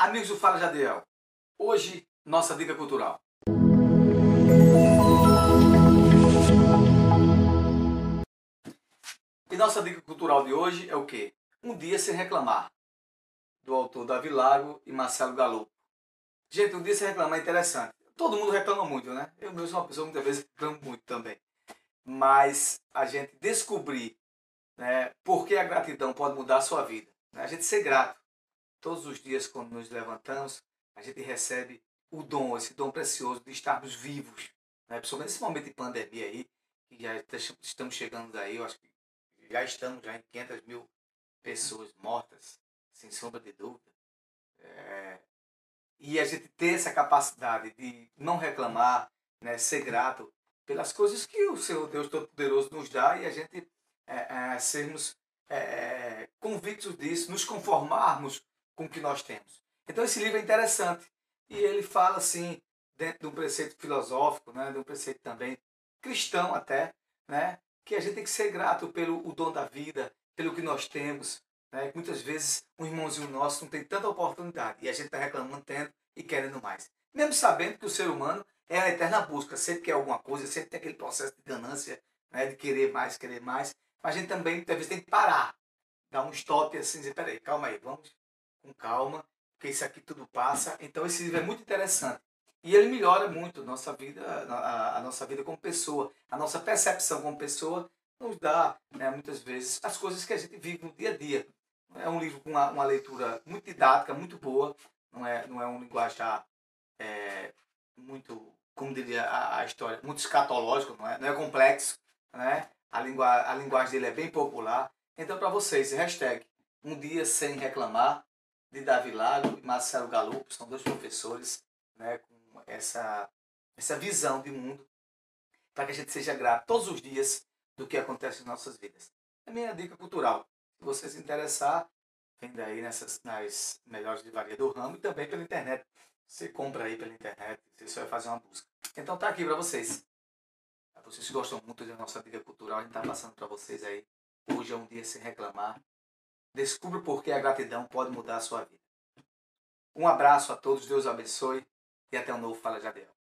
Amigos do Fala Jadiel, hoje nossa dica cultural. E nossa dica cultural de hoje é o quê? Um dia sem reclamar, do autor Davi Lago e Marcelo Galo. Gente, um dia sem reclamar é interessante. Todo mundo reclama muito, né? Eu mesmo sou uma pessoa muitas vezes reclamo muito também. Mas a gente descobrir né, por que a gratidão pode mudar a sua vida. Né? A gente ser grato Todos os dias, quando nos levantamos, a gente recebe o dom, esse dom precioso de estarmos vivos. Né? Principalmente nesse momento de pandemia aí, que já estamos chegando daí, eu acho que já estamos já em 500 mil pessoas mortas, sem sombra de dúvida. É... E a gente ter essa capacidade de não reclamar, né? ser grato pelas coisas que o Senhor Deus Todo-Poderoso nos dá e a gente é, é, sermos é, convictos disso, nos conformarmos com o que nós temos. Então esse livro é interessante e ele fala assim dentro de um preceito filosófico, né, de um preceito também cristão até, né, que a gente tem que ser grato pelo o dom da vida, pelo que nós temos, né, muitas vezes um irmãozinho nosso não tem tanta oportunidade e a gente está reclamando tendo e querendo mais, mesmo sabendo que o ser humano é a eterna busca, sempre quer alguma coisa, sempre tem aquele processo de ganância, né, de querer mais, querer mais, mas a gente também muitas vezes tem que parar, dar um stop assim, dizer, peraí, calma aí, vamos com calma, porque isso aqui tudo passa. Então esse livro é muito interessante. E ele melhora muito a nossa vida, a, a nossa vida como pessoa, a nossa percepção como pessoa nos dá, né, muitas vezes, as coisas que a gente vive no dia a dia. É um livro com uma, uma leitura muito didática, muito boa, não é, não é um linguajar é, muito, como diria a, a, história, muito escatológico, não é, não é complexo, né? a, lingu, a linguagem dele é bem popular. Então, para vocês, hashtag um dia sem reclamar, de Davi Lago e Marcelo Galupo, são dois professores né, com essa, essa visão de mundo, para que a gente seja grato todos os dias do que acontece em nossas vidas. É minha dica cultural. Se você se interessar, vem daí nessas, nas melhores livrarias do ramo e também pela internet. Você compra aí pela internet, você vai fazer uma busca. Então tá aqui para vocês. Vocês gostam muito da nossa dica cultural, a gente tá passando para vocês aí. Hoje é um dia sem reclamar. Descubra por que a gratidão pode mudar a sua vida. Um abraço a todos, Deus abençoe e até um novo Fala Jadiel.